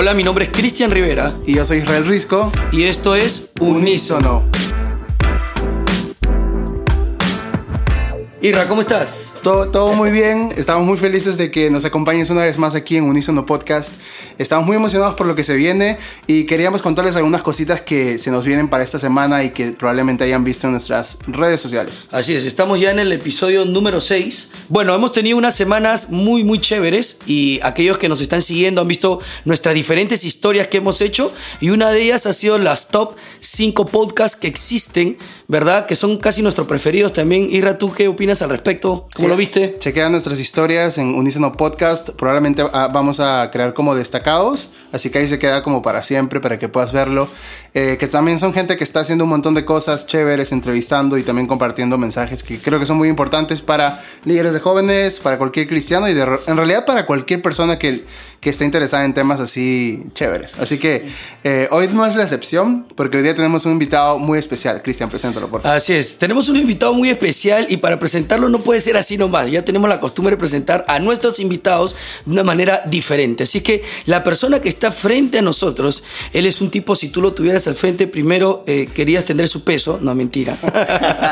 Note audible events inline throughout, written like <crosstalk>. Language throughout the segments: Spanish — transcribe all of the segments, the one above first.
Hola, mi nombre es Cristian Rivera. Y yo soy Israel Risco. Y esto es Unísono. Irra, ¿cómo estás? Todo, todo muy bien. Estamos muy felices de que nos acompañes una vez más aquí en Unísono Podcast. Estamos muy emocionados por lo que se viene y queríamos contarles algunas cositas que se nos vienen para esta semana y que probablemente hayan visto en nuestras redes sociales. Así es, estamos ya en el episodio número 6. Bueno, hemos tenido unas semanas muy, muy chéveres y aquellos que nos están siguiendo han visto nuestras diferentes historias que hemos hecho y una de ellas ha sido las top 5 podcasts que existen, ¿verdad? Que son casi nuestros preferidos también. Irra, ¿tú qué opinas? al respecto? ¿Cómo lo viste? Chequea nuestras historias en Unísono Podcast. Probablemente ah, vamos a crear como Así que ahí se queda como para siempre, para que puedas verlo. Eh, que también son gente que está haciendo un montón de cosas chéveres, entrevistando y también compartiendo mensajes que creo que son muy importantes para líderes de jóvenes, para cualquier cristiano y en realidad para cualquier persona que, que esté interesada en temas así chéveres. Así que eh, hoy no es la excepción, porque hoy día tenemos un invitado muy especial. Cristian, preséntalo, por favor. Así es, tenemos un invitado muy especial y para presentarlo no puede ser así nomás. Ya tenemos la costumbre de presentar a nuestros invitados de una manera diferente. Así que la persona que está frente a nosotros, él es un tipo, si tú lo tuvieras al frente, primero eh, querías tener su peso, no mentira.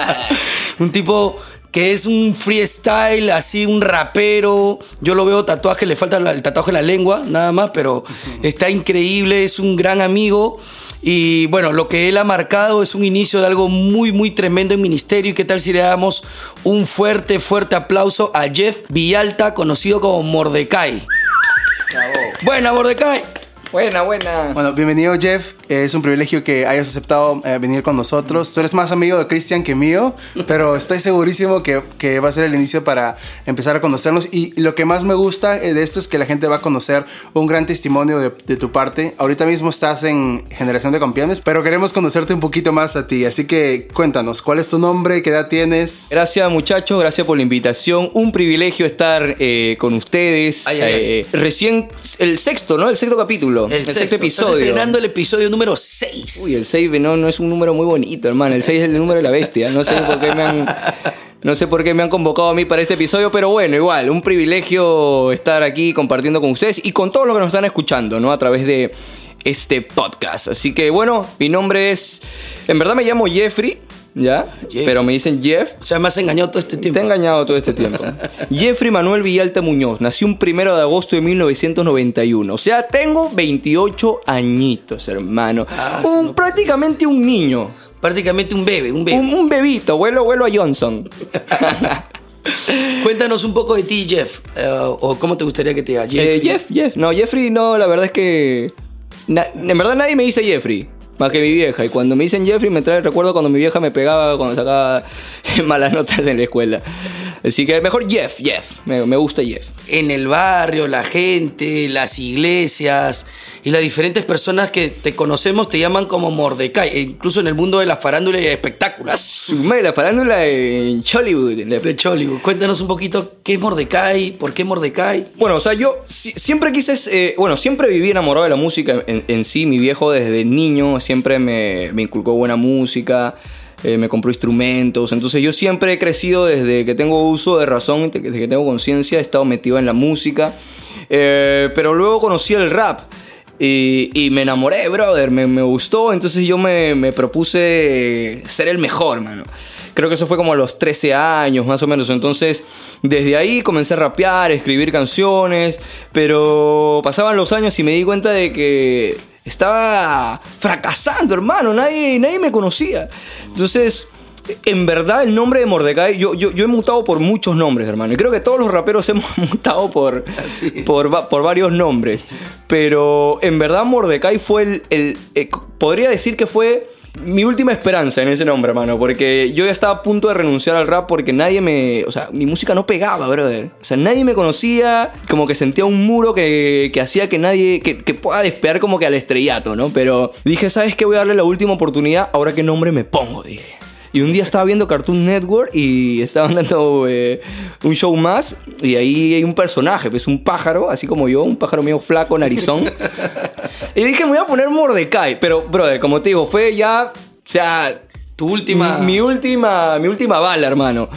<laughs> un tipo que es un freestyle, así un rapero. Yo lo veo tatuaje, le falta el tatuaje en la lengua, nada más, pero está increíble, es un gran amigo. Y bueno, lo que él ha marcado es un inicio de algo muy, muy tremendo en ministerio. ¿Y qué tal si le damos un fuerte, fuerte aplauso a Jeff Villalta, conocido como Mordecai? Buena, Mordecai. Buena, buena. Bueno, bienvenido Jeff. Es un privilegio que hayas aceptado eh, venir con nosotros. Tú eres más amigo de Cristian que mío, pero estoy segurísimo que, que, va a ser el inicio para empezar a conocernos. Y lo que más me gusta eh, de esto es que la gente va a conocer un gran testimonio de, de tu parte. Ahorita mismo estás en Generación de Campeones, pero queremos conocerte un poquito más a ti. Así que cuéntanos, ¿cuál es tu nombre? ¿Qué edad tienes? Gracias muchachos, gracias por la invitación. Un privilegio estar eh, con ustedes. recién el sexto, ¿no? El sexto capítulo. El, sexto, episodio. Estás estrenando el episodio número 6. Uy, el 6 no, no es un número muy bonito, hermano. El 6 es el número de la bestia. No sé <laughs> por qué me han. No sé por qué me han convocado a mí para este episodio, pero bueno, igual, un privilegio estar aquí compartiendo con ustedes y con todos los que nos están escuchando, ¿no? A través de este podcast. Así que bueno, mi nombre es. En verdad me llamo Jeffrey. ¿Ya? Pero me dicen Jeff. O sea, me has engañado todo este tiempo. Te he engañado todo este tiempo. <laughs> Jeffrey Manuel Villalta Muñoz nació un primero de agosto de 1991. O sea, tengo 28 añitos, hermano. Ah, un, prácticamente un niño. Prácticamente un bebé, un bebé. Un, bebito, vuelo, vuelo a Johnson. <laughs> Cuéntanos un poco de ti, Jeff. Eh, o cómo te gustaría que te diga. Eh, Jeff, Jeff. No, Jeffrey, no, la verdad es que. en verdad nadie me dice Jeffrey. Más que mi vieja. Y cuando me dicen Jeffrey, me trae recuerdo cuando mi vieja me pegaba cuando sacaba <laughs> malas notas en la escuela. Así que mejor Jeff, Jeff. Me, gusta Jeff. En el barrio, la gente, las iglesias y las diferentes personas que te conocemos te llaman como Mordecai. E incluso en el mundo de la farándula y espectáculos. La farándula en Chollywood. De Chollywood. Cuéntanos un poquito qué es Mordecai, por qué Mordecai. Bueno, o sea, yo siempre quise. Eh, bueno, siempre viví enamorado de la música en, en, sí. Mi viejo desde niño siempre me, inculcó buena música. Eh, me compró instrumentos. Entonces yo siempre he crecido desde que tengo uso de razón, desde que tengo conciencia, he estado metido en la música. Eh, pero luego conocí el rap. Y, me enamoré, brother, me, me gustó, entonces yo me, me, propuse ser el mejor, mano. Creo que eso fue como a los 13 años, más o menos. Entonces, desde ahí comencé a rapear, a escribir canciones, pero pasaban los años y me di cuenta de que estaba fracasando, hermano. Nadie, nadie me conocía. Entonces, en verdad, el nombre de Mordecai, yo, yo, he mutado por muchos nombres, hermano. Y creo que todos los raperos <laughs> hemos mutado por, por, por, varios nombres. Pero en verdad, Mordecai fue el. el eh, podría decir que fue mi última esperanza en ese nombre, hermano. Porque yo ya estaba a punto de renunciar al rap porque nadie me. O sea, mi música no pegaba, brother. O sea, nadie me conocía. Como que sentía un muro que, que hacía que nadie. Que, que, pueda despegar como que al estrellato, ¿no? Pero dije, ¿sabes qué? Voy a darle la última oportunidad. Ahora qué nombre me pongo, dije. Y un día estaba viendo Cartoon Network y estaban dando eh, un show más. Y ahí hay un personaje, pues un pájaro, así como yo, un pájaro medio flaco, narizón. y dije, me voy a poner Mordecai. Pero, brother, como te digo, fue ya. O sea, Tu última. Mi última, mi última bala, hermano.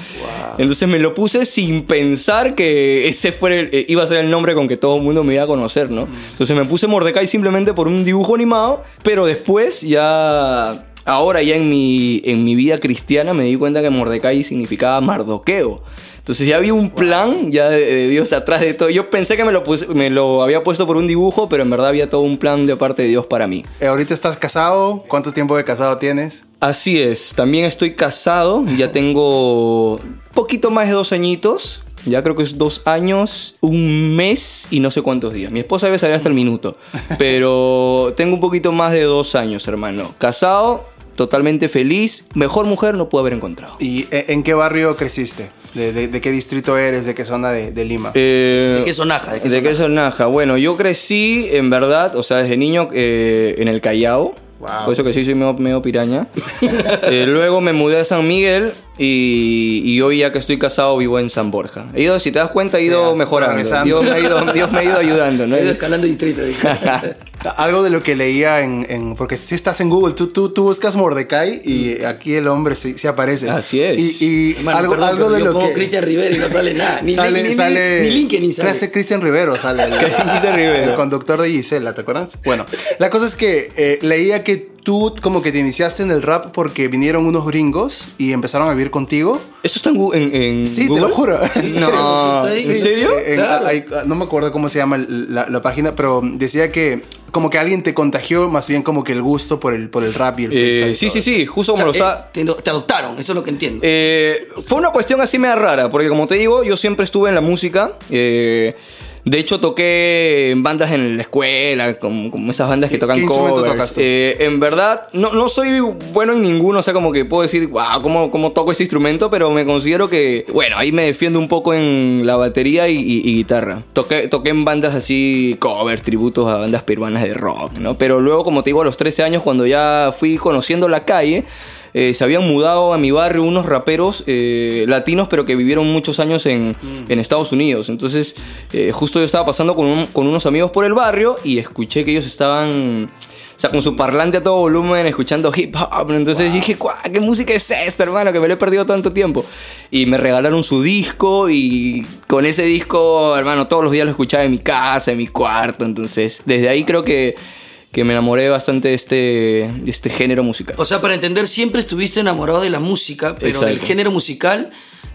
Entonces me lo puse sin pensar que ese fuera el- eh, iba a ser el nombre con que todo el mundo me iba a conocer, ¿no? Entonces me puse Mordecai simplemente por un dibujo animado, pero después ya. Ahora ya en mi, en mi vida cristiana me di cuenta que Mordecai significaba mardoqueo. Entonces ya había un plan ya de, de Dios atrás de todo. Yo pensé que me lo, puse- me lo había puesto por un dibujo, pero en verdad había todo un plan de parte de Dios para mí. Eh, ahorita estás casado. ¿Cuánto tiempo de casado tienes? Así es, también estoy casado, ya tengo poquito más de dos añitos, ya creo que es dos años, un mes y no sé cuántos días. Mi esposa debe saber hasta el minuto, <laughs> pero tengo un poquito más de dos años, hermano. Casado, totalmente feliz, mejor mujer no puedo haber encontrado. ¿Y eh, en qué barrio creciste? ¿De, de- de qué distrito eres? ¿De qué zona de, de Lima? Eh, ¿De qué sonaja? ¿De qué ¿De qué sonaja? sonaja? Bueno, yo crecí, en verdad, o sea, desde niño eh, en el Callao. Wow. Por eso que sí soy medio, medio piraña. <laughs> Eh, luego me mudé a San Miguel y, y hoy ya que estoy casado vivo en San Borja. He ido, si te das cuenta, he ido mejorando. Dios me, ha ido, Dios me ha ido ayudando. ¿no? <laughs> He ido escalando distrito. dice. <laughs> Algo de lo que leía en, en- porque si estás en Google, tú, tú, tú buscas Mordecai y aquí el hombre sí, sí aparece. Así es. Y, y Hermano, algo, perdón, algo de yo lo pongo que Cristian Rivera y no sale nada. Ni, sale, ni, ni- sale, ni LinkedIn sale. Crece Cristian Rivero, sale. El, Cristian Rivero. El conductor de Gisela, ¿te acuerdas? Bueno, la cosa es que eh, leía que tú como que te iniciaste en el rap porque vinieron unos gringos y empezaron a vivir contigo. ¿Eso está en, Gu- en, en Sí, te Google? lo juro. <laughs> ¿En serio? No. ¿en Sí, serio? En- Claro. hay- no me acuerdo cómo se llama la, la página, pero decía que como que alguien te contagió más bien como que el gusto por el, por el rap y el freestyle. Eh, y sí, sí, sí, justo O como sea, lo eh, está... te, te adoptaron, eso es lo que entiendo. Eh, fue una cuestión así media rara, porque como te digo, yo siempre estuve en la música. eh, de hecho, toqué en bandas en la escuela, como, como esas bandas que ¿Qué- tocan qué covers. Eh, en verdad, no, no soy bueno en ninguno, o sea, como que puedo decir, wow, ¿cómo, cómo toco ese instrumento? Pero me considero que, bueno, ahí me defiendo un poco en la batería y, y- y guitarra. Toqué, toqué en bandas así, covers, tributos a bandas peruanas de rock, ¿no? Pero luego, como te digo, a los 13 años, cuando ya fui conociendo la calle, eh, se habían mudado a mi barrio unos raperos eh, latinos, pero que vivieron muchos años en, en Estados Unidos. Entonces, eh, justo yo estaba pasando con, un- con unos amigos por el barrio y escuché que ellos estaban, o sea, con su parlante a todo volumen, escuchando hip hop. Entonces dije, "Guau, ¿qué música es esta, hermano? Que me lo he perdido tanto tiempo. Y me regalaron su disco y con ese disco, hermano, todos los días lo escuchaba en mi casa, en mi cuarto. Entonces, desde ahí creo que que me enamoré bastante de este, de este género musical. O sea, para entender, siempre estuviste enamorado de la música, pero Exacto. del género musical,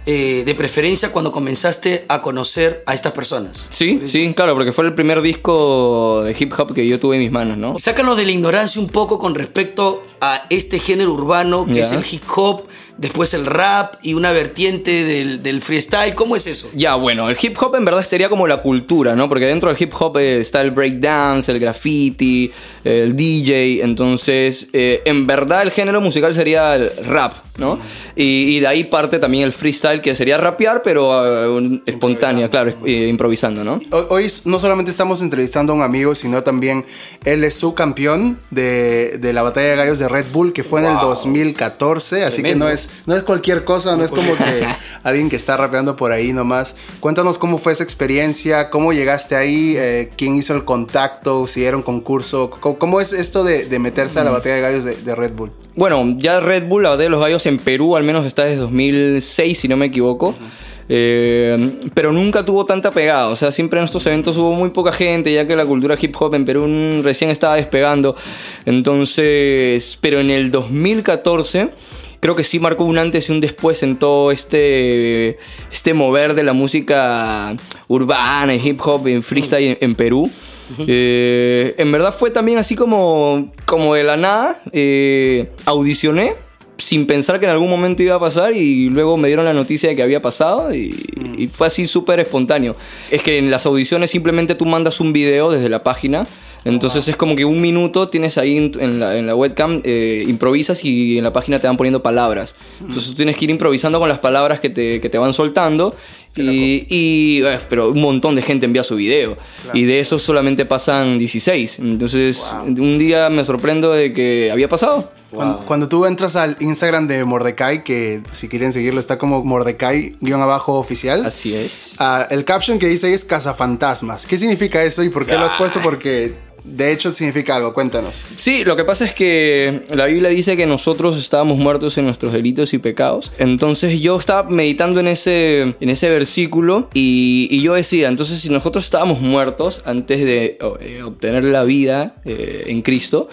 eh, de preferencia cuando comenzaste a conocer a estas personas. Sí, sí, claro, porque fue el primer disco de hip hop que yo tuve en mis manos, ¿no? Sácanos de la ignorancia un poco con respecto a este género urbano que es el hip hop, después el rap y una vertiente del, del freestyle. ¿Cómo es eso? Ya, bueno, el hip hop en verdad sería como la cultura, ¿no? Porque dentro del hip hop eh, está el breakdance, el graffiti, el DJ, entonces eh, en verdad el género musical sería el rap, ¿no? Y, y de ahí parte también el freestyle, que sería rapear, pero eh, un- espontánea, claro, es- eh, improvisando, ¿no? Hoy, no solamente estamos entrevistando a un amigo, sino también él es subcampeón de, de la batalla de gallos de Red Bull, que fue en el 2014, así que no es, no es cualquier cosa, no es como que <laughs> alguien que está rapeando por ahí nomás. Cuéntanos cómo fue esa experiencia, cómo llegaste ahí, eh, quién hizo el contacto, si era un concurso, cómo, cómo es esto de, de meterse a la batalla de gallos de, de Red Bull. Bueno, ya Red Bull, la batalla de los gallos en Perú, al menos está desde 2006, si no me equivoco. Eh, pero nunca tuvo tanta pegada, o sea, siempre en estos eventos hubo muy poca gente, ya que la cultura hip hop en Perú recién estaba despegando. Entonces, pero en el 2014 creo que sí marcó un antes y un después en todo este, este mover de la música urbana, y hip hop, en freestyle en, en Perú. Eh, en verdad fue también así como, como de la nada. eh, audicioné sin pensar que en algún momento iba a pasar y luego me dieron la noticia de que había pasado y, y fue así súper espontáneo. Es que en las audiciones simplemente tú mandas un video desde la página. Entonces es como que un minuto tienes ahí en, en la, en la webcam, eh, improvisas y en la página te van poniendo palabras. Entonces tú tienes que ir improvisando con las palabras que te, que te van soltando. Y, y, eh, pero un montón de gente envía su video. Y de esos solamente pasan 16. Entonces un día me sorprendo de que había pasado. Cuando, cuando tú entras al Instagram de Mordecai, que si quieren seguirlo está como Mordecai-oficial. Así es. Ah, el caption que dice ahí es cazafantasmas. ¿Qué significa eso y por qué lo has puesto? Porque de hecho significa algo? Cuéntanos. Sí, lo que pasa es que la Biblia dice que nosotros estábamos muertos en nuestros delitos y pecados. Entonces yo estaba meditando en ese, en ese versículo y, y yo decía, entonces si nosotros estábamos muertos antes de eh, obtener la vida eh, en Cristo,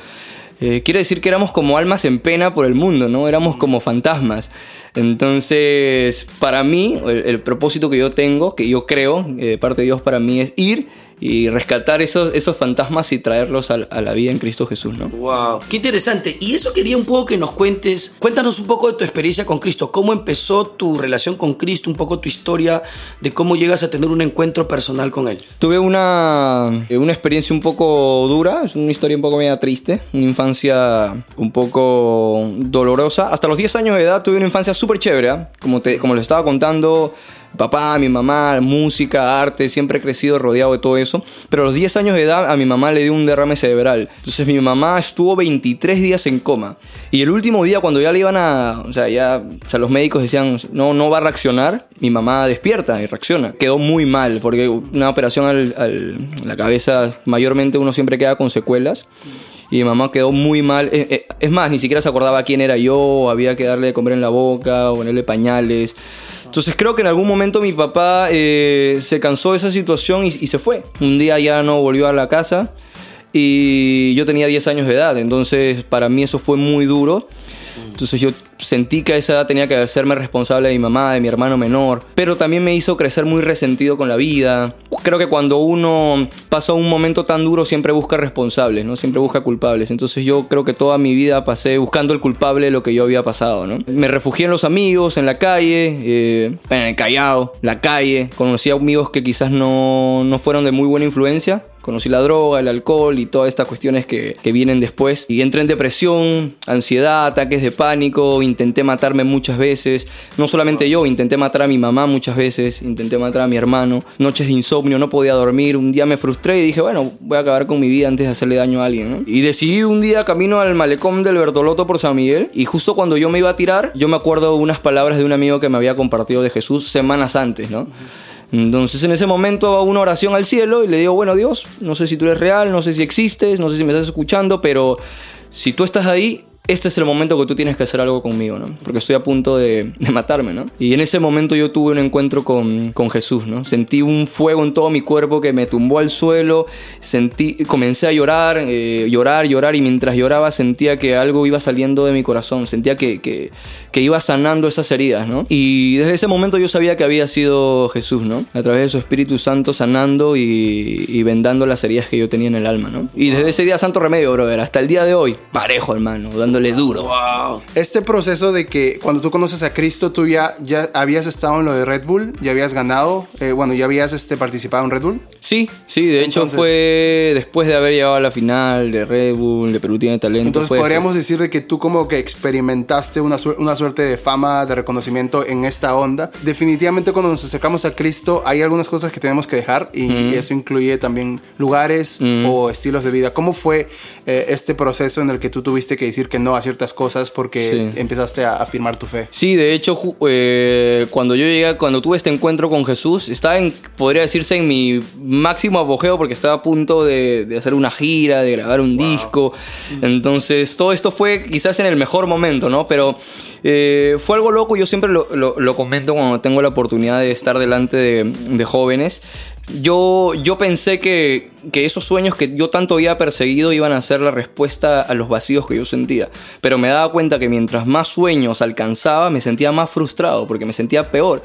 eh, quiere decir que éramos como almas en pena por el mundo, ¿no? Éramos como fantasmas. Entonces, para mí, el, el propósito que yo tengo, que yo creo, eh, de parte de Dios para mí, es ir y rescatar esos, esos fantasmas y traerlos a, a, la vida en Cristo Jesús, ¿no? Wow, qué interesante. Y eso quería un poco que nos cuentes. Cuéntanos un poco de tu experiencia con Cristo. ¿Cómo empezó tu relación con Cristo? Un poco tu historia de cómo llegas a tener un encuentro personal con Él. Tuve una, eh, una experiencia un poco dura, es una historia un poco media triste, una infancia un poco dolorosa. Hasta los 10 años de edad tuve una infancia súper chévere, ¿eh? como, te, como les estaba contando papá, mi mamá, música, arte, siempre he crecido rodeado de todo eso. Pero a los 10 años de edad a mi mamá le dio un derrame cerebral. Entonces mi mamá estuvo 23 días en coma. Y el último día cuando ya le iban a... O sea, ya o sea, los médicos decían, no, no va a reaccionar, mi mamá despierta y reacciona. Quedó muy mal porque una operación al, al, la cabeza, mayormente uno siempre queda con secuelas. Y mi mamá quedó muy mal. Es más, ni siquiera se acordaba quién era yo, había que darle de comer en la boca, ponerle pañales. Entonces creo que en algún momento mi papá eh, se cansó de esa situación y, y, se fue. Un día ya no volvió a la casa y yo tenía 10 años de edad, entonces para mí eso fue muy duro. Entonces yo sentí que a esa edad tenía que hacerme responsable de mi mamá, de mi hermano menor, pero también me hizo crecer muy resentido con la vida. Creo que cuando uno pasa un momento tan duro siempre busca responsables, ¿no? Siempre busca culpables. Entonces yo creo que toda mi vida pasé buscando el culpable de lo que yo había pasado, ¿no? Me refugié en los amigos, en la calle, eh, en el Callao, la calle. Conocí a amigos que quizás no, no fueron de muy buena influencia, Conocí la droga, el alcohol y todas estas cuestiones que, que, vienen después. Y entré en depresión, ansiedad, ataques de pánico, intenté matarme muchas veces. No solamente yo, intenté matar a mi mamá muchas veces, intenté matar a mi hermano. Noches de insomnio, no podía dormir. Un día me frustré y dije, bueno, voy a acabar con mi vida antes de hacerle daño a alguien. Y decidí un día camino al malecón del Bertoloto por San Miguel. Y justo cuando yo me iba a tirar, yo me acuerdo unas palabras de un amigo que me había compartido de Jesús semanas antes, ¿no? Entonces en ese momento hago una oración al cielo y le digo, bueno Dios, no sé si tú eres real, no sé si existes, no sé si me estás escuchando, pero si tú estás ahí, este es el momento que tú tienes que hacer algo conmigo, ¿no? Porque estoy a punto de, de matarme, ¿no? Y en ese momento yo tuve un encuentro con, con, Jesús, ¿no? Sentí un fuego en todo mi cuerpo que me tumbó al suelo, sentí, comencé a llorar, eh, llorar, llorar, y mientras lloraba sentía que algo iba saliendo de mi corazón, sentía que, que, que iba sanando esas heridas, ¿no? Y desde ese momento yo sabía que había sido Jesús, ¿no? A través de su Espíritu Santo sanando y, y vendando las heridas que yo tenía en el alma, ¿no? Y desde ese día santo remedio, brother, hasta el día de hoy, parejo, hermano, dándole duro. Wow. Este proceso de que cuando tú conoces a Cristo, tú ya, ya habías estado en lo de Red Bull, ya habías ganado, eh, bueno, ya habías este, participado en Red Bull. Sí, sí, de hecho entonces, fue después de haber llegado a la final de Red Bull, de Perú tiene talento. Entonces fue podríamos decir de que tú como que experimentaste una, su una suerte de fama, de reconocimiento en esta onda. Definitivamente cuando nos acercamos a Cristo hay algunas cosas que tenemos que dejar y, mm. y eso incluye también lugares mm. o estilos de vida. ¿Cómo fue eh, este proceso en el que tú tuviste que decir que no a ciertas cosas porque sí. empezaste a afirmar tu fe? Sí, de hecho eh, cuando yo llegué, cuando tuve este encuentro con Jesús, estaba en, podría decirse en mi máximo apogeo porque estaba a punto de, de hacer una gira, de grabar un wow. disco. Entonces todo esto fue quizás en el mejor momento, ¿no? Pero eh, fue algo loco, yo siempre lo, lo, lo, comento cuando tengo la oportunidad de estar delante de, de jóvenes. Yo, yo pensé que, que, esos sueños que yo tanto había perseguido iban a ser la respuesta a los vacíos que yo sentía. Pero me daba cuenta que mientras más sueños alcanzaba, me sentía más frustrado porque me sentía peor.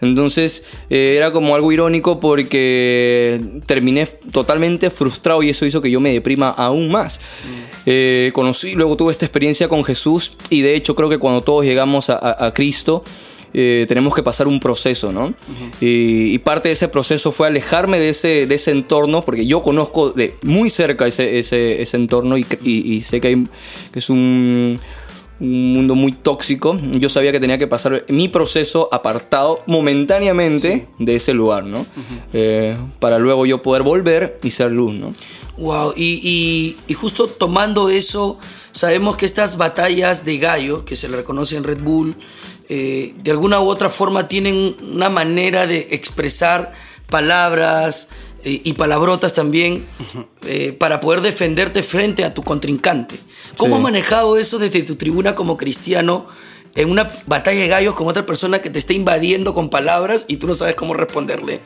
Entonces eh, era como algo irónico porque terminé totalmente frustrado y eso hizo que yo me deprima aún más. Mm. Eh, conocí, luego tuve esta experiencia con Jesús y de hecho creo que cuando todos llegamos a, a, a Cristo, eh, tenemos que pasar un proceso, ¿no? Uh -huh. y, y, parte de ese proceso fue alejarme de ese, de ese entorno, porque yo conozco de muy cerca ese, ese, ese entorno y, y, y, sé que, hay, que es un, un mundo muy tóxico. Yo sabía que tenía que pasar mi proceso apartado momentáneamente sí. de ese lugar, ¿no? Uh -huh. eh, para luego yo poder volver y ser luz, ¿no? Wow, y, y, y, justo tomando eso, sabemos que estas batallas de gallo, que se le reconoce en Red Bull, eh, de alguna u otra forma tienen una manera de expresar palabras, eh, y palabrotas también eh, para poder defenderte frente a tu contrincante. ¿Cómo Sí. has manejado eso desde tu tribuna como cristiano en una batalla de gallos con otra persona que te está invadiendo con palabras y tú no sabes cómo responderle?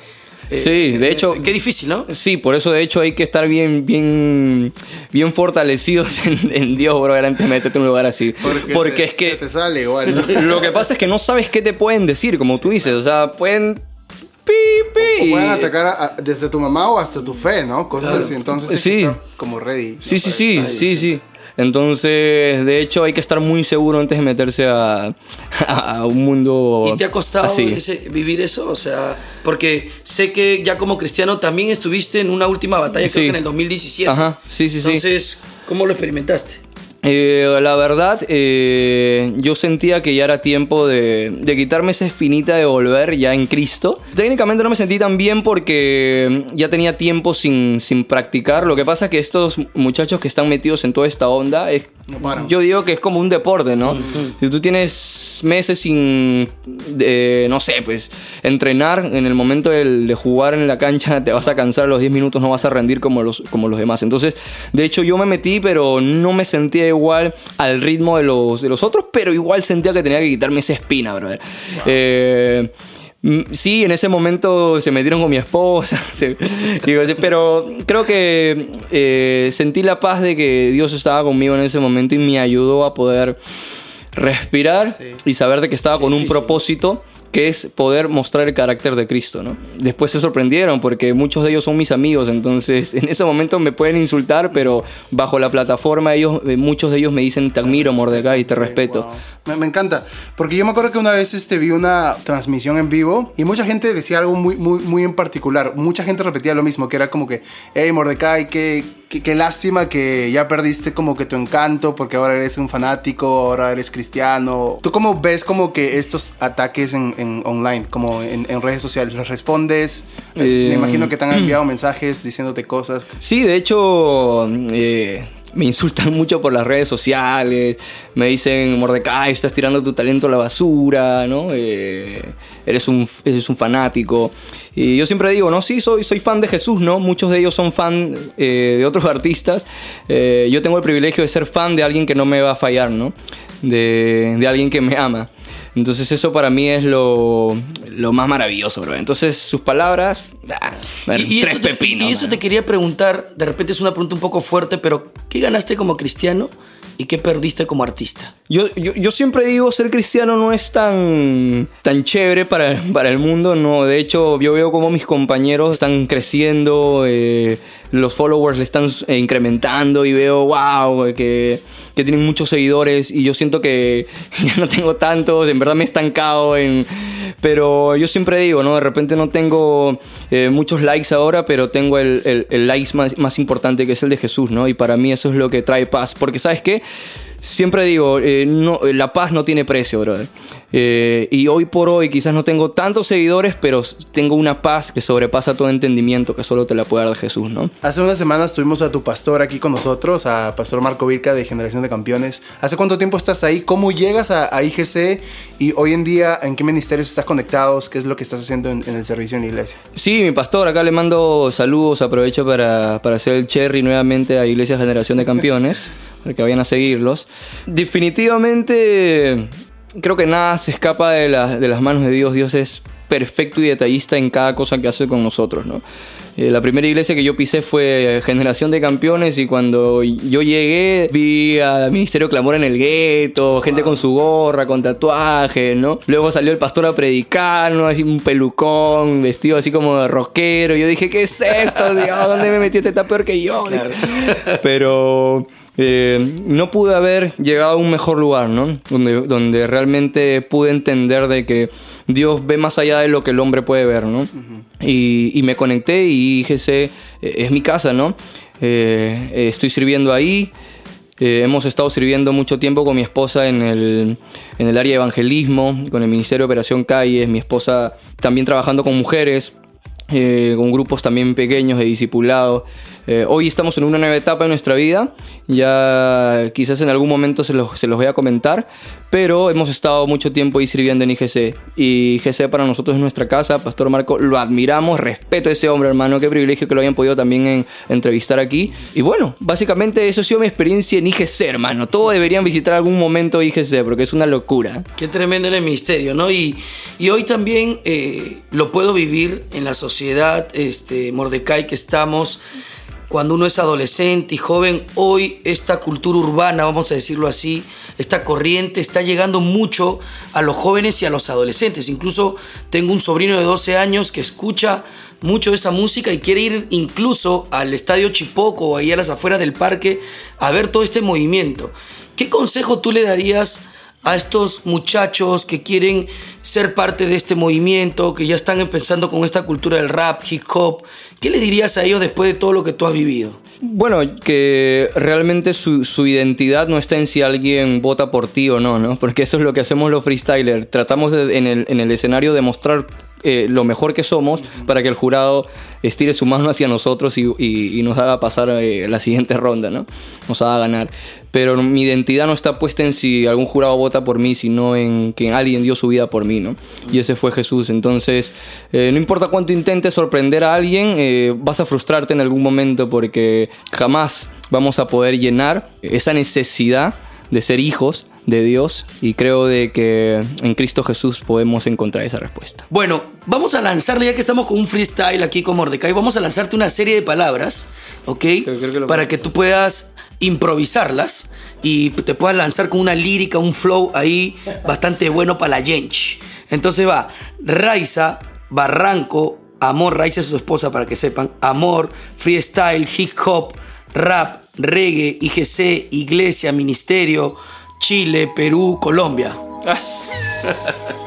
Eh, Sí, de eh, hecho- Qué difícil, ¿no? Sí, por eso de hecho hay que estar bien, bien, bien fortalecidos <laughs> en, en Dios, bro, antes de meterte en un lugar así. Porque, se- es que se te sale igual. ¿no? <laughs> lo que pasa es que no sabes qué te pueden decir, como tú dices. O sea, pueden. Pi, pi, O y- pueden atacar a- a- desde tu mamá o hasta tu fe, ¿no? Cosas así. Entonces Sí. como ready. Sí, sí, sí, sí, sí. Entonces, de hecho, hay que estar muy seguro antes de meterse a, a un mundo. ¿Y te ha costado así. ese- vivir eso? O sea, porque sé que ya como cristiano también estuviste en una última batalla, Sí. creo que en el 2017. Ajá, sí, sí, sí. Entonces, ¿cómo lo experimentaste? Eh, la verdad, eh, yo sentía que ya era tiempo de, de quitarme esa espinita de volver ya en Cristo. Técnicamente no me sentí tan bien porque ya tenía tiempo sin, sin practicar. Lo que pasa es que estos muchachos que están metidos en toda esta onda, es, No yo digo que es como un deporte, ¿no? Si tú tienes meses sin, eh, no sé, pues entrenar en el momento del- de jugar en la cancha, te vas a cansar a los 10 minutos, no vas a rendir como los, como los demás. Entonces, de hecho, yo me metí, pero no me sentía igual al ritmo de los, de los otros, pero igual sentía que tenía que quitarme esa espina, brother. Eh, Sí, en ese momento se metieron con mi esposa, <laughs> se- digo, pero creo que eh, sentí la paz de que Dios estaba conmigo en ese momento y me ayudó a poder respirar Sí. y saber de que estaba con un propósito que es poder mostrar el carácter de Cristo, ¿no? Después se sorprendieron porque muchos de ellos son mis amigos, entonces <laughs> en ese momento me pueden insultar, pero bajo la plataforma ellos, eh, muchos de ellos me dicen te admiro Mordecai te Sí, respeto. wow. Me, me encanta. Porque yo me acuerdo que una vez este, vi una transmisión en vivo y mucha gente decía algo muy, muy, muy en particular. Mucha gente repetía lo mismo, que era como que, hey Mordecai, qué, qué, qué lástima que ya perdiste como que tu encanto porque ahora eres un fanático, ahora eres cristiano. ¿Tú cómo ves como que estos ataques en, en online, como en, en redes sociales? ¿Los respondes? Eh, me imagino que te han enviado mensajes diciéndote cosas. Sí, de hecho, eh, me insultan <laughs> mucho por las redes sociales. Me dicen, Mordecai, estás tirando tu talento a la basura, ¿no? Eh, eres, un, eres un fanático. Y yo siempre digo, no, sí, soy, soy fan de Jesús, ¿no? Muchos de ellos son fan eh, de otros <laughs> artistas. Eh, yo tengo el privilegio de ser fan de alguien que no me va a fallar, ¿no? De, de alguien que me ama. Entonces eso para mí es lo, lo más maravilloso, bro. Entonces sus palabras... ah, Y, y tres te, pepinos, y eso man. te quería preguntar, de repente es una pregunta un poco fuerte, pero ¿qué ganaste como cristiano y qué perdiste como artista? Yo, yo, yo siempre digo, ser cristiano no es tan, tan chévere para, para el mundo, no. De hecho, yo veo como mis compañeros están creciendo, eh, los followers le están eh, incrementando y veo, wow, que, que tienen muchos seguidores y yo siento que <laughs> ya no tengo tantos, en verdad me he estancado en... Pero yo siempre digo, ¿no? De repente no tengo eh, muchos likes ahora, pero tengo el, el, likes más, más importante que es el de Jesús, ¿no? Y para mí eso es lo que trae paz. Porque, ¿sabes qué? Siempre digo, eh, no, la paz no tiene precio, brother. Eh, y hoy por hoy quizás no tengo tantos seguidores, pero tengo una paz que sobrepasa todo entendimiento que solo te la puede dar Jesús, ¿no? Hace unas semanas tuvimos a tu pastor aquí con nosotros, a Pastor Marco Vilca de Generación de Campeones. ¿Hace cuánto tiempo estás ahí? ¿Cómo llegas a, a IGC? Y hoy en día, ¿en qué ministerios estás conectados? ¿Qué es lo que estás haciendo en, en el servicio en la iglesia? Sí, mi pastor, acá le mando saludos, aprovecho para, para hacer el cherry nuevamente a Iglesia Generación de Campeones, <laughs> para que vayan a seguirlos. Definitivamente, creo que nada se escapa de, la- de las manos de Dios. Dios es perfecto y detallista en cada cosa que hace con nosotros, ¿no? Eh, la primera iglesia que yo pisé fue Generación de Campeones y cuando yo llegué vi al Ministerio Clamor en el gueto, gente con su gorra, con tatuajes, ¿no? Luego salió el pastor a predicar, ¿no? Así un pelucón, vestido así como de rockero. Yo dije, ¿qué es esto? Dios, ¿dónde me metí? Este está peor que yo. Pero eh, no pude haber llegado a un mejor lugar, ¿no? Donde, donde realmente pude entender de que Dios ve más allá de lo que el hombre puede ver, ¿no? y, y me conecté y IGC eh, es mi casa, ¿no? Eh, estoy sirviendo ahí. Eh, hemos estado sirviendo mucho tiempo con mi esposa en el, en el área de evangelismo, con el Ministerio de Operación Calles, mi esposa también trabajando con mujeres, eh, con grupos también pequeños de discipulado. Eh, hoy estamos en una nueva etapa de nuestra vida, ya quizás en algún momento se los, se los voy a comentar, pero hemos estado mucho tiempo ahí sirviendo en IGC. Y IGC para nosotros es nuestra casa, Pastor Marco, lo admiramos, respeto a ese hombre, hermano, qué privilegio que lo hayan podido también en- entrevistar aquí. Y bueno, básicamente eso ha sido mi experiencia en IGC, hermano. Todos deberían visitar algún momento IGC, porque es una locura. Qué tremendo en el ministerio, ¿no? Y, y hoy también eh, lo puedo vivir en la sociedad, este, Mordecai, que estamos cuando uno es adolescente y joven. Hoy esta cultura urbana, vamos a decirlo así, esta corriente está llegando mucho a los jóvenes y a los adolescentes. Incluso tengo un sobrino de 12 años que escucha mucho esa música y quiere ir incluso al estadio Chipoco o ahí a las afueras del parque a ver todo este movimiento. ¿Qué consejo tú le darías a estos muchachos que quieren ser parte de este movimiento, que ya están empezando con esta cultura del rap, hip hop? ¿Qué le dirías a ellos después de todo lo que tú has vivido? Bueno, que realmente su, identidad no está en si alguien vota por ti o no, ¿no? Porque eso es lo que hacemos los freestylers. Tratamos de, en, el, en el escenario de mostrar eh, lo mejor que somos para que el jurado estire su mano hacia nosotros y, nos haga pasar eh, la siguiente ronda, ¿no? Nos haga ganar. Pero mi identidad no está puesta en si algún jurado vota por mí, sino en que alguien dio su vida por mí, ¿no? Y ese fue Jesús. Entonces, eh, no importa cuánto intentes sorprender a alguien, eh, vas a frustrarte en algún momento porque jamás vamos a poder llenar esa necesidad de ser hijos de Dios y creo de que en Cristo Jesús podemos encontrar esa respuesta. Bueno, vamos a lanzarle, ya que estamos con un freestyle aquí con Mordecai, vamos a lanzarte una serie de palabras, ¿ok? que Para que tú puedas improvisarlas y te puedas lanzar con una lírica, un flow ahí bastante bueno para la yench. Entonces va, Raiza, Barranco, Amor, Raiza es su esposa para que sepan, Amor, Freestyle, Hip Hop, Rap, Reggae, IGC, Iglesia, Ministerio, Chile, Perú, Colombia. <laughs>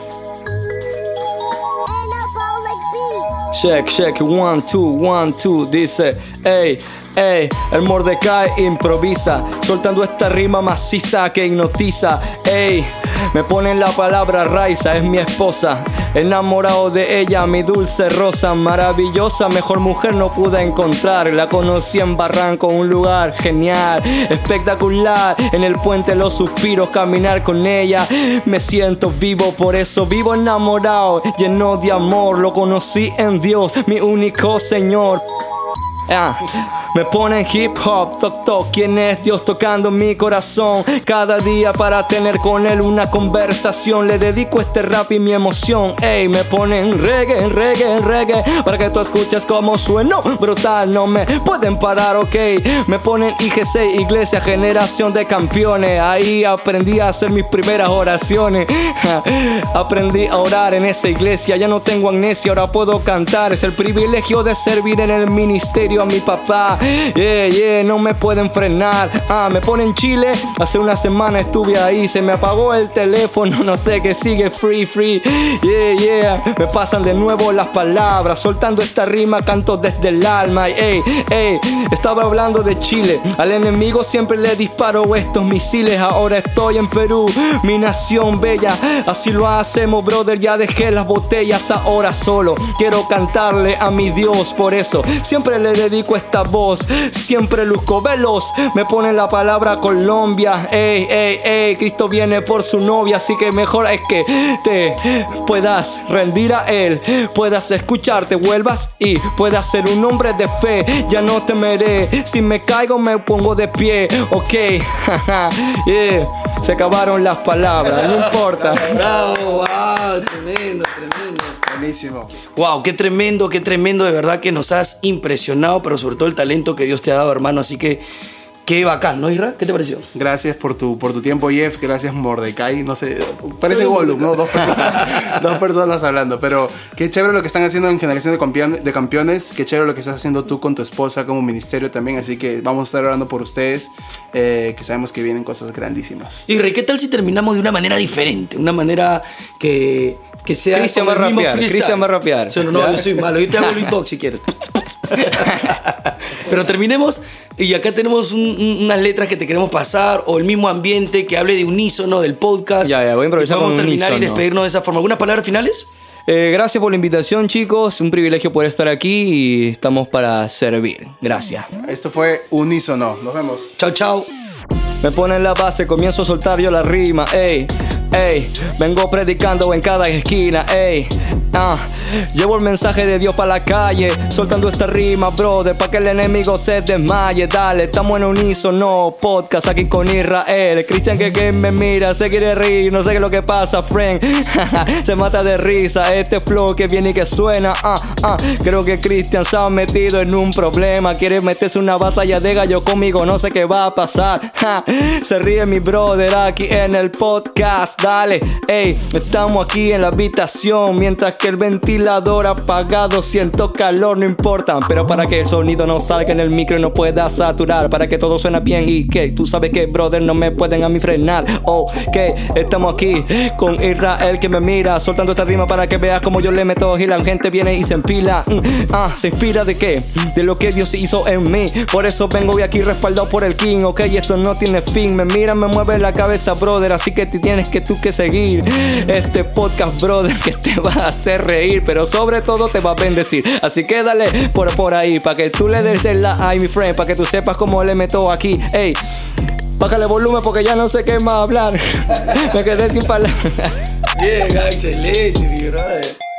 Check, check, one, two, one, two, dice, ey, ey, el Mordecai improvisa, soltando esta rima maciza que hipnotiza, ey, me ponen la palabra Raiza, es mi esposa, enamorado de ella, mi dulce rosa, maravillosa, mejor mujer no pude encontrar, la conocí en Barranco, un lugar genial, espectacular, en el puente los suspiros, caminar con ella, me siento vivo, por eso vivo enamorado, lleno de amor, lo conocí en Dios, mi único Señor. Ah, me ponen hip hop, toc toc, ¿quién es Dios tocando mi corazón? Cada día para tener con él una conversación, le dedico este rap y mi emoción. Ey, me ponen reggae, reggae, reggae, para que tú escuches cómo sueno brutal, no me pueden parar, ok. Me ponen IGC, iglesia, generación de campeones. Ahí aprendí a hacer mis primeras oraciones. <laughs> aprendí a orar en esa iglesia, ya no tengo amnesia, ahora puedo cantar. Es el privilegio de servir en el ministerio a mi papá. Yeah, yeah, no me pueden frenar. Ah, me ponen Chile. Hace una semana estuve ahí, se me apagó el teléfono, no sé qué sigue free, free. Yeah, yeah, me pasan de nuevo las palabras, soltando esta rima, canto desde el alma. Ey, ey, estaba hablando de Chile. Al enemigo siempre le disparo estos misiles. Ahora estoy en Perú, mi nación bella. Así lo hacemos, brother. Ya dejé las botellas, ahora solo quiero cantarle a mi Dios. Por eso siempre le dedico esta voz. Siempre luzco veloz. Me ponen la palabra Colombia. Ey, ey, ey. Cristo viene por su novia. Así que mejor es que te puedas rendir a Él. Puedas escucharte, vuelvas y puedas ser un hombre de fe. Ya no temeré. Si me caigo, me pongo de pie. Ok, <laughs> yeah. Se acabaron las palabras, no importa. Bravo, wow, tremendo, tremendo. Buenísimo. Wow, qué tremendo, qué tremendo, de verdad que nos has impresionado, pero sobre todo el talento que Dios te ha dado, hermano. Así que qué bacán, ¿no, Isra? ¿Qué te pareció? Gracias por tu, por tu tiempo, Jeff. Gracias, Mordecai. No sé, parece Gollum, ¿no? Dos personas, <laughs> dos personas hablando. Pero qué chévere lo que están haciendo en Generación de, Campeones. Qué chévere lo que estás haciendo tú con tu esposa como ministerio también. Así que vamos a estar orando por ustedes, eh, que sabemos que vienen cosas grandísimas. Isra, ¿y qué tal si terminamos de una manera diferente? Una manera que, que sea. Cristian va a el mismo rapear. Cristian va a rapear. Sí, no, yo soy malo. Yo te hago el beatbox si quieres. <laughs> Pero terminemos y acá tenemos un- un- unas letras que te queremos pasar o el mismo ambiente que hable de unísono del podcast. Ya, ya, voy a improvisar Y con terminar y despedirnos de esa forma. ¿Algunas palabras finales? Eh, gracias por la invitación, chicos. Un privilegio poder estar aquí y estamos para servir. Gracias. Esto fue Unísono. Nos vemos. Chao, chao. Me ponen la base, comienzo a soltar yo la rima, ey, ey. Vengo predicando en cada esquina, ey. Ah, llevo el mensaje de Dios para la calle, soltando esta rima, brother, pa' que el enemigo se desmaye. Dale, estamos en unísono, podcast aquí con Israel. Cristian que, que me mira, se quiere reír, no sé qué es lo que pasa, friend. <laughs> se mata de risa, este flow que viene y que suena. Ah, ah. Creo que Cristian se ha metido en un problema, quiere meterse una batalla de gallo conmigo, no sé qué va a pasar. <laughs> Se ríe mi brother aquí en el podcast, dale, ey, estamos aquí en la habitación mientras que el ventilador apagado, siento calor, no importa. Pero para que el sonido no salga en el micro y no pueda saturar, para que todo suene bien y que tú sabes que, brother, no me pueden a mí frenar. Oh, que estamos aquí con Israel que me mira, soltando esta rima para que veas como yo le meto y la gente viene y se empila. Mm, ah, ¿se inspira de qué? De lo que Dios hizo en mí. Por eso vengo hoy aquí respaldado por el King, ok, esto no tiene fin. Me mira, me mueve la cabeza, brother, así que te tienes que tú que seguir este podcast, brother, que te va a hacer reír, pero sobre todo te va a bendecir. Así que dale por, por ahí, para que tú le des la ay, mi friend, para que tú sepas cómo le meto aquí. Ey, bájale volumen porque ya no sé qué más hablar. <laughs> Me quedé sin palabras. Bien, mi brother.